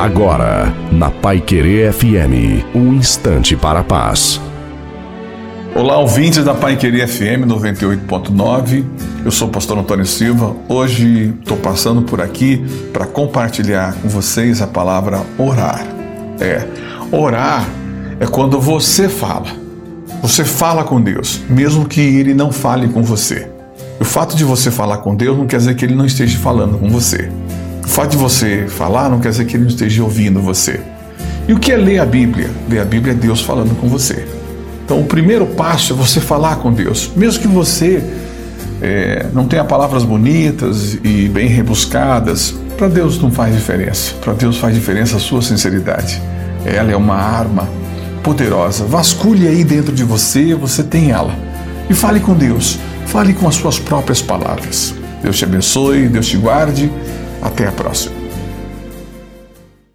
Agora, na Pai Querer FM, um instante para a paz. Olá, ouvintes da Pai Querer FM 98.9. Eu sou o pastor Antônio Silva. Hoje estou passando por aqui para compartilhar com vocês a palavra orar. É, orar é quando você fala. Você fala com Deus, mesmo que ele não fale com você. O fato de você falar com Deus não quer dizer que ele não esteja falando com você. Fato de você falar não quer dizer que ele não esteja ouvindo você. E o que é ler a Bíblia? Ler a Bíblia é Deus falando com você. Então, o primeiro passo é você falar com Deus, mesmo que você é, não tenha palavras bonitas e bem rebuscadas. Para Deus não faz diferença. Para Deus faz diferença a sua sinceridade. Ela é uma arma poderosa. Vasculhe aí dentro de você, você tem ela. E fale com Deus. Fale com as suas próprias palavras. Deus te abençoe, Deus te guarde. Até a próxima.